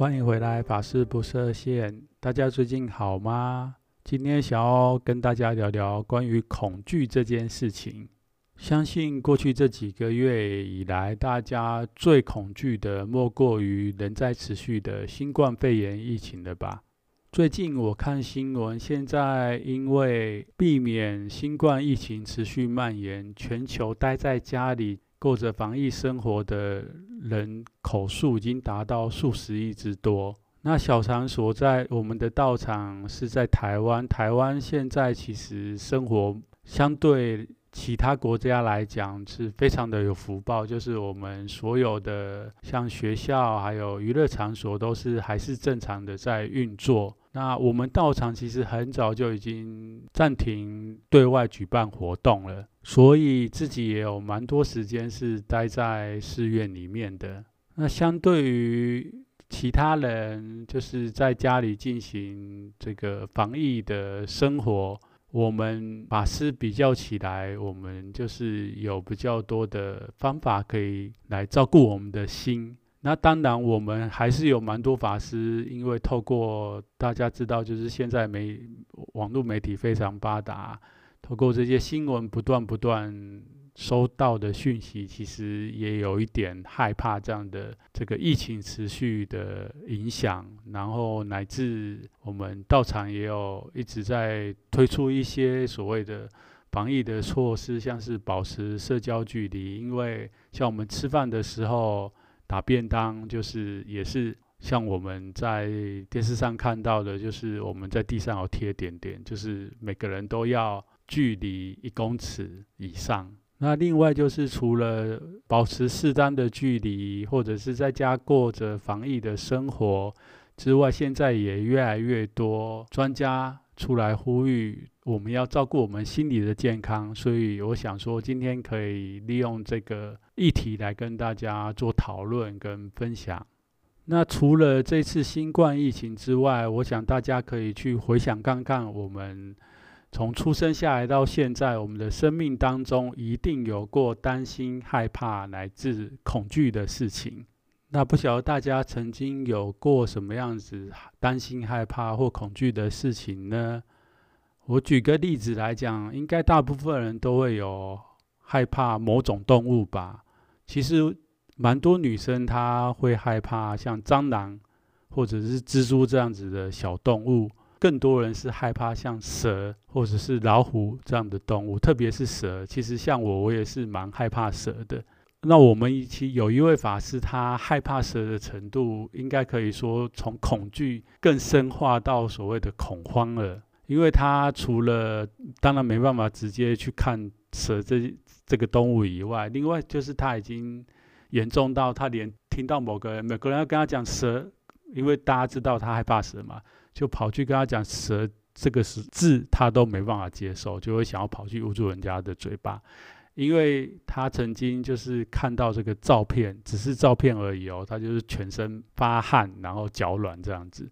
欢迎回来，法师不设限。大家最近好吗？今天想要跟大家聊聊关于恐惧这件事情。相信过去这几个月以来，大家最恐惧的莫过于仍在持续的新冠肺炎疫情了吧？最近我看新闻，现在因为避免新冠疫情持续蔓延，全球待在家里。过着防疫生活的人口数已经达到数十亿之多。那小常所在我们的道场是在台湾，台湾现在其实生活相对其他国家来讲是非常的有福报，就是我们所有的像学校还有娱乐场所都是还是正常的在运作。那我们道场其实很早就已经暂停对外举办活动了，所以自己也有蛮多时间是待在寺院里面的。那相对于其他人，就是在家里进行这个防疫的生活，我们法师比较起来，我们就是有比较多的方法可以来照顾我们的心。那当然，我们还是有蛮多法师，因为透过大家知道，就是现在媒网络媒体非常发达，透过这些新闻不断不断收到的讯息，其实也有一点害怕这样的这个疫情持续的影响，然后乃至我们道场也有一直在推出一些所谓的防疫的措施，像是保持社交距离，因为像我们吃饭的时候。打便当就是也是像我们在电视上看到的，就是我们在地上有贴点点，就是每个人都要距离一公尺以上。那另外就是除了保持适当的距离，或者是在家过着防疫的生活之外，现在也越来越多专家出来呼吁，我们要照顾我们心理的健康，所以我想说，今天可以利用这个议题来跟大家做讨论跟分享。那除了这次新冠疫情之外，我想大家可以去回想看看，我们从出生下来到现在，我们的生命当中一定有过担心、害怕乃至恐惧的事情。那不晓得大家曾经有过什么样子担心、害怕或恐惧的事情呢？我举个例子来讲，应该大部分人都会有害怕某种动物吧。其实蛮多女生她会害怕像蟑螂或者是蜘蛛这样子的小动物，更多人是害怕像蛇或者是老虎这样的动物，特别是蛇。其实像我，我也是蛮害怕蛇的。那我们一起有一位法师，他害怕蛇的程度，应该可以说从恐惧更深化到所谓的恐慌了。因为他除了当然没办法直接去看蛇这这个动物以外，另外就是他已经严重到他连听到某个人，每个人要跟他讲蛇，因为大家知道他害怕蛇嘛，就跑去跟他讲蛇这个是字，他都没办法接受，就会想要跑去捂住人家的嘴巴。因为他曾经就是看到这个照片，只是照片而已哦，他就是全身发汗，然后脚软这样子，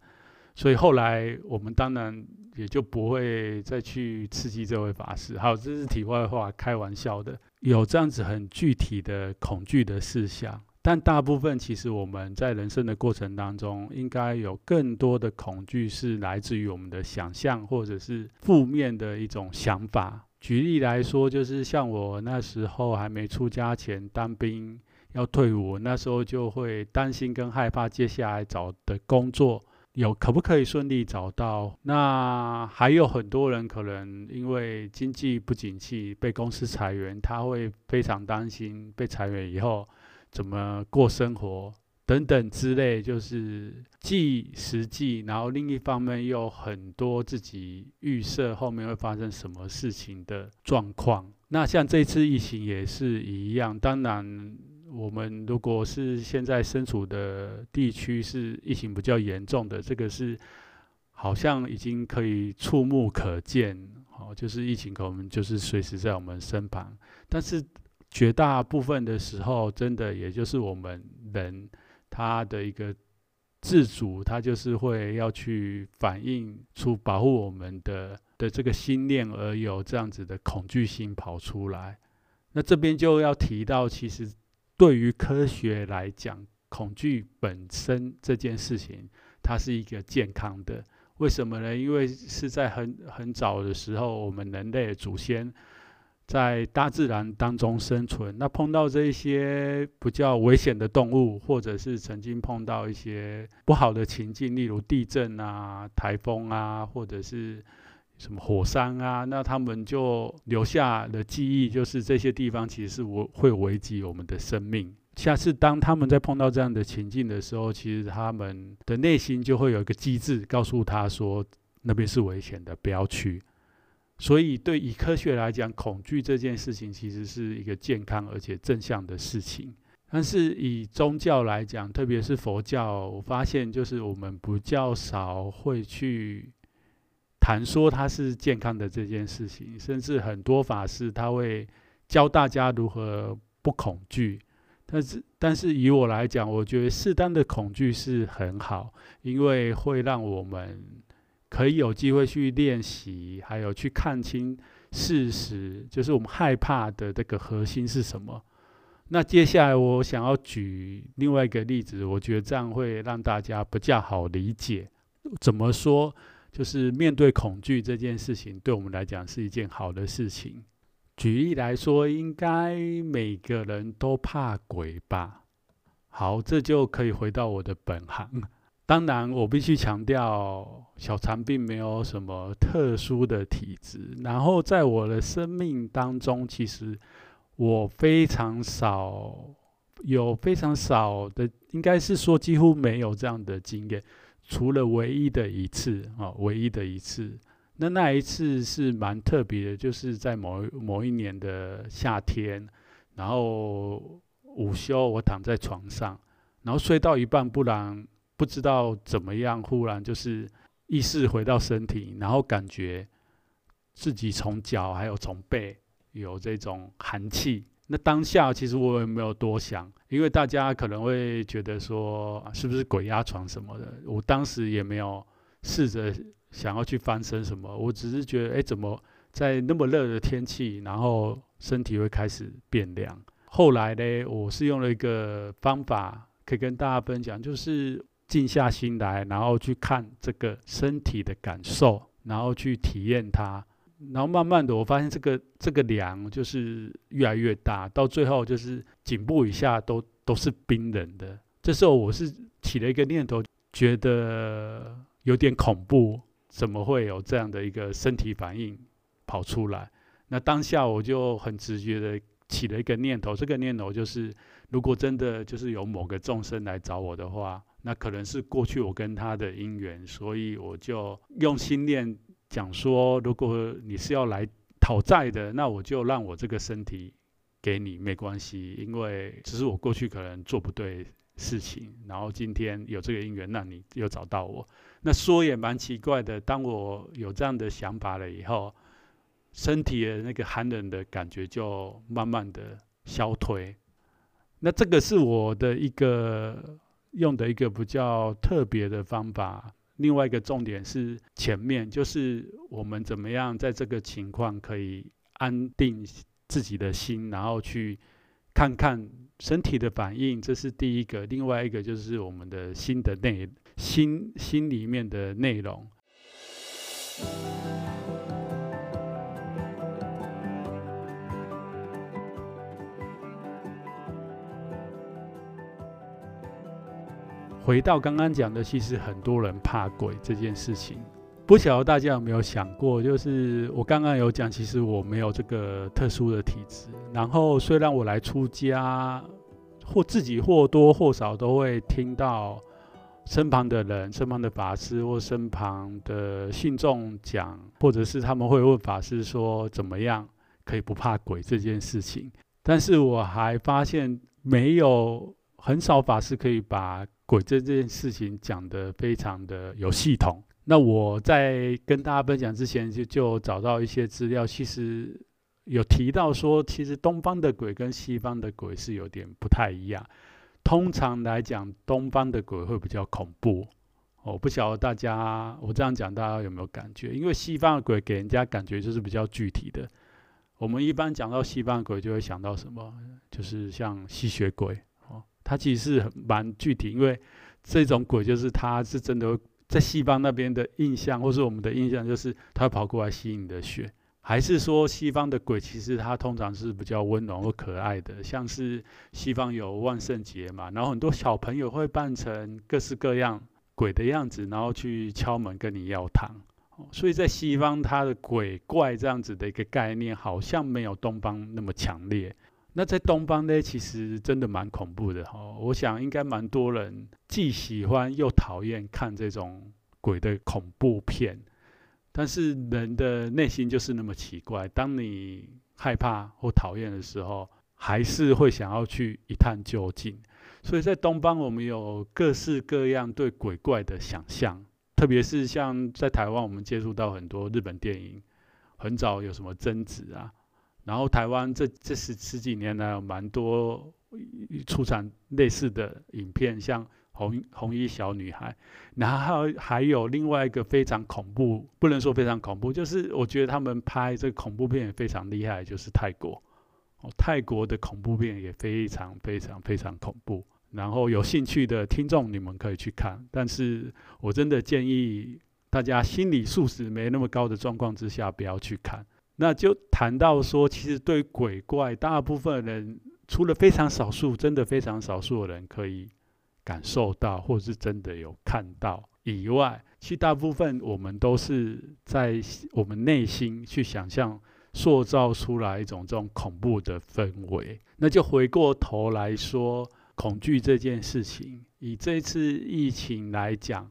所以后来我们当然也就不会再去刺激这位法师。好，这是题外话，开玩笑的。有这样子很具体的恐惧的事项，但大部分其实我们在人生的过程当中，应该有更多的恐惧是来自于我们的想象，或者是负面的一种想法。举例来说，就是像我那时候还没出家前当兵要退伍，那时候就会担心跟害怕接下来找的工作有可不可以顺利找到。那还有很多人可能因为经济不景气被公司裁员，他会非常担心被裁员以后怎么过生活。等等之类，就是既实际，然后另一方面又很多自己预设后面会发生什么事情的状况。那像这次疫情也是一样，当然我们如果是现在身处的地区是疫情比较严重的，这个是好像已经可以触目可见，哦，就是疫情可能就是随时在我们身旁。但是绝大部分的时候，真的也就是我们人他的一个自主，他就是会要去反映出保护我们的的这个心念，而有这样子的恐惧心跑出来。那这边就要提到，其实对于科学来讲，恐惧本身这件事情，它是一个健康的。为什么呢？因为是在很很早的时候，我们人类的祖先在大自然当中生存，那碰到这一些比较危险的动物，或者是曾经碰到一些不好的情境，例如地震啊、台风啊，或者是。什么火山啊？那他们就留下的记忆，就是这些地方其实是会危及我们的生命。下次当他们在碰到这样的情境的时候，其实他们的内心就会有一个机制，告诉他说那边是危险的，不要去。所以，对以科学来讲，恐惧这件事情其实是一个健康而且正向的事情。但是以宗教来讲，特别是佛教，我发现就是我们比较少会去。谈说它是健康的这件事情，甚至很多法师他会教大家如何不恐惧。但是，但是以我来讲，我觉得适当的恐惧是很好，因为会让我们可以有机会去练习，还有去看清事实，就是我们害怕的这个核心是什么。那接下来我想要举另外一个例子，我觉得这样会让大家比较好理解。怎么说？就是面对恐惧这件事情，对我们来讲是一件好的事情。举例来说，应该每个人都怕鬼吧？好，这就可以回到我的本行。当然，我必须强调，小禅并没有什么特殊的体质。然后，在我的生命当中，其实我非常少，有非常少的，应该是说几乎没有这样的经验。除了唯一的一次啊，唯一的一次，那那一次是蛮特别的，就是在某某一年的夏天，然后午休，我躺在床上，然后睡到一半，不然不知道怎么样，忽然就是意识回到身体，然后感觉自己从脚还有从背有这种寒气。那当下其实我也没有多想，因为大家可能会觉得说是不是鬼压床什么的，我当时也没有试着想要去翻身什么，我只是觉得，哎，怎么在那么热的天气，然后身体会开始变凉。后来呢，我是用了一个方法可以跟大家分享，就是静下心来，然后去看这个身体的感受，然后去体验它。然后慢慢的，我发现这个这个凉就是越来越大，到最后就是颈部以下都都是冰冷的。这时候我是起了一个念头，觉得有点恐怖，怎么会有这样的一个身体反应跑出来？那当下我就很直觉的起了一个念头，这个念头就是，如果真的就是有某个众生来找我的话，那可能是过去我跟他的因缘，所以我就用心念。讲说，如果你是要来讨债的，那我就让我这个身体给你没关系，因为只是我过去可能做不对事情，然后今天有这个因缘，那你又找到我。那说也蛮奇怪的，当我有这样的想法了以后，身体的那个寒冷的感觉就慢慢的消退。那这个是我的一个用的一个比较特别的方法。另外一个重点是前面，就是我们怎么样在这个情况可以安定自己的心，然后去看看身体的反应，这是第一个。另外一个就是我们的心的内心心里面的内容。回到刚刚讲的，其实很多人怕鬼这件事情，不晓得大家有没有想过？就是我刚刚有讲，其实我没有这个特殊的体质。然后虽然我来出家，或自己或多或少都会听到身旁的人、身旁的法师或身旁的信众讲，或者是他们会问法师说怎么样可以不怕鬼这件事情。但是我还发现。没有很少法师可以把鬼这件事情讲得非常的有系统。那我在跟大家分享之前就，就找到一些资料，其实有提到说，其实东方的鬼跟西方的鬼是有点不太一样。通常来讲，东方的鬼会比较恐怖。我不晓得大家，我这样讲大家有没有感觉？因为西方的鬼给人家感觉就是比较具体的。我们一般讲到西方鬼，就会想到什么？就是像吸血鬼，它其实是很蛮具体，因为这种鬼就是它是真的。在西方那边的印象，或是我们的印象，就是他跑过来吸你的血，还是说西方的鬼其实它通常是比较温柔或可爱的，像是西方有万圣节嘛，然后很多小朋友会扮成各式各样鬼的样子，然后去敲门跟你要糖。所以在西方，它的鬼怪这样子的一个概念，好像没有东方那么强烈。那在东方呢，其实真的蛮恐怖的哈。我想应该蛮多人既喜欢又讨厌看这种鬼的恐怖片，但是人的内心就是那么奇怪。当你害怕或讨厌的时候，还是会想要去一探究竟。所以在东方，我们有各式各样对鬼怪的想象，特别是像在台湾，我们接触到很多日本电影，很早有什么贞子啊。然后台湾这这十十几年来有蛮多出产类似的影片，像红红衣小女孩，然后还有还有另外一个非常恐怖，不能说非常恐怖，就是我觉得他们拍这个恐怖片也非常厉害，就是泰国，哦，泰国的恐怖片也非常非常非常恐怖。然后有兴趣的听众你们可以去看，但是我真的建议大家心理素质没那么高的状况之下不要去看。那就谈到说，其实对鬼怪，大部分人除了非常少数，真的非常少数的人可以感受到，或是真的有看到以外，其实大部分我们都是在我们内心去想象，塑造出来一种这种恐怖的氛围。那就回过头来说，恐惧这件事情，以这次疫情来讲，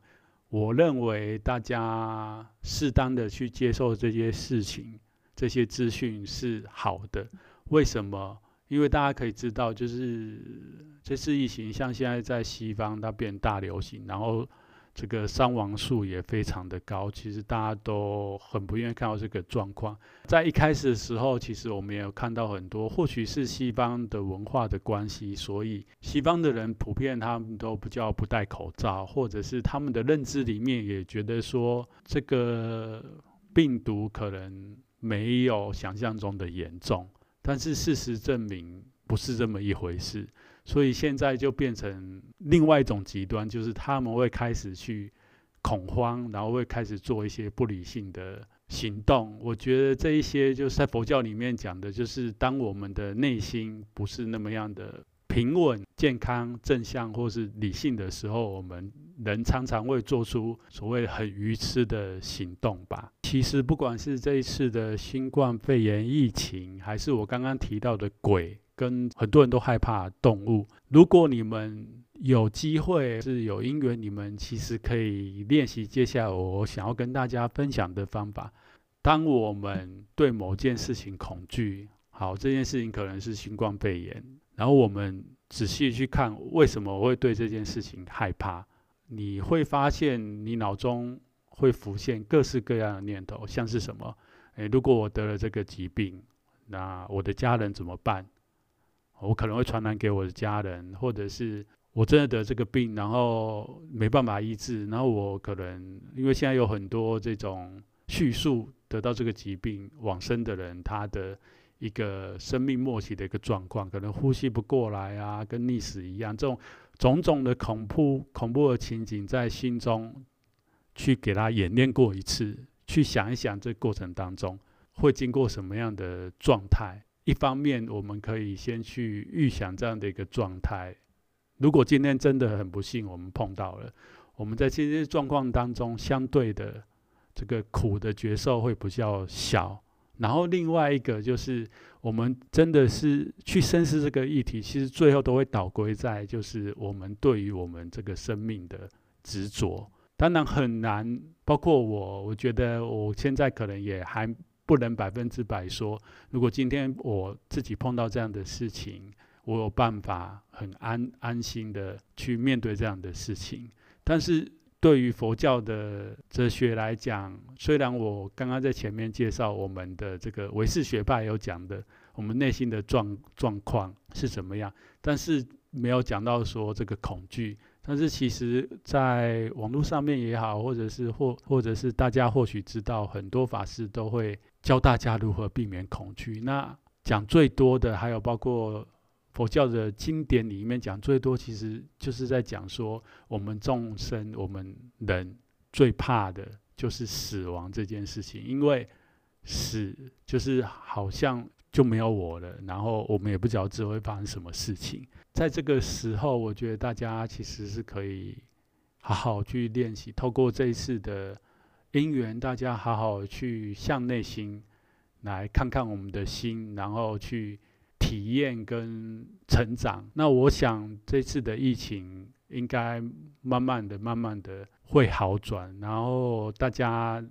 我认为大家适当的去接受这些事情。这些资讯是好的，为什么？因为大家可以知道，就是这次疫情，像现在在西方它变大流行，然后这个伤亡数也非常的高。其实大家都很不愿意看到这个状况。在一开始的时候，其实我们也有看到很多，或许是西方的文化的关系，所以西方的人普遍他们都比较不戴口罩，或者是他们的认知里面也觉得说这个病毒可能。没有想象中的严重，但是事实证明不是这么一回事，所以现在就变成另外一种极端，就是他们会开始去恐慌，然后会开始做一些不理性的行动。我觉得这一些就是在佛教里面讲的，就是当我们的内心不是那么样的。平稳、健康、正向或是理性的时候，我们人常常会做出所谓很愚痴的行动吧。其实，不管是这一次的新冠肺炎疫情，还是我刚刚提到的鬼，跟很多人都害怕动物。如果你们有机会是有因缘，你们其实可以练习接下来我想要跟大家分享的方法。当我们对某件事情恐惧，好，这件事情可能是新冠肺炎。然后我们仔细去看，为什么我会对这件事情害怕？你会发现，你脑中会浮现各式各样的念头，像是什么？诶，如果我得了这个疾病，那我的家人怎么办？我可能会传染给我的家人，或者是我真的得这个病，然后没办法医治，然后我可能因为现在有很多这种叙述得到这个疾病往生的人，他的。一个生命末期的一个状况，可能呼吸不过来啊，跟溺死一样，这种种种的恐怖恐怖的情景，在心中去给他演练过一次，去想一想这过程当中会经过什么样的状态。一方面，我们可以先去预想这样的一个状态。如果今天真的很不幸，我们碰到了，我们在这些状况当中，相对的这个苦的觉受会比较小。然后另外一个就是，我们真的是去深思这个议题，其实最后都会倒归在就是我们对于我们这个生命的执着。当然很难，包括我，我觉得我现在可能也还不能百分之百说，如果今天我自己碰到这样的事情，我有办法很安安心的去面对这样的事情。但是对于佛教的哲学来讲，虽然我刚刚在前面介绍我们的这个唯识学派有讲的，我们内心的状状况是怎么样，但是没有讲到说这个恐惧。但是其实，在网络上面也好，或者是或或者是大家或许知道，很多法师都会教大家如何避免恐惧。那讲最多的，还有包括佛教的经典里面讲最多，其实就是在讲说，我们众生，我们人最怕的就是死亡这件事情，因为死就是好像就没有我了，然后我们也不知道之后会发生什么事情。在这个时候，我觉得大家其实是可以好好去练习，透过这一次的因缘，大家好好去向内心来看看我们的心，然后去体验跟成长。那我想这次的疫情应该慢慢的、慢慢的会好转，然后大家。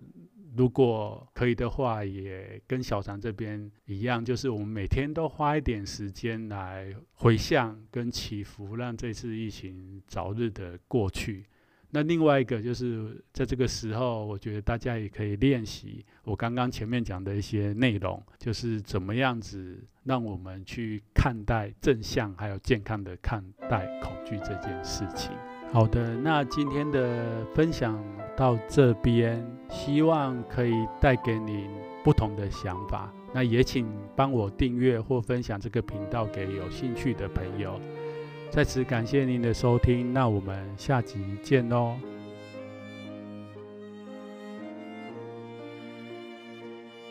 如果可以的话，也跟小常这边一样，就是我们每天都花一点时间来回向跟祈福，让这次疫情早日的过去。那另外一个就是在这个时候，我觉得大家也可以练习我刚刚前面讲的一些内容，就是怎么样子让我们去看待正向还有健康的看待恐惧这件事情。好的，那今天的分享到这边，希望可以带给您不同的想法。那也请帮我订阅或分享这个频道给有兴趣的朋友。在此感谢您的收听，那我们下集见喽。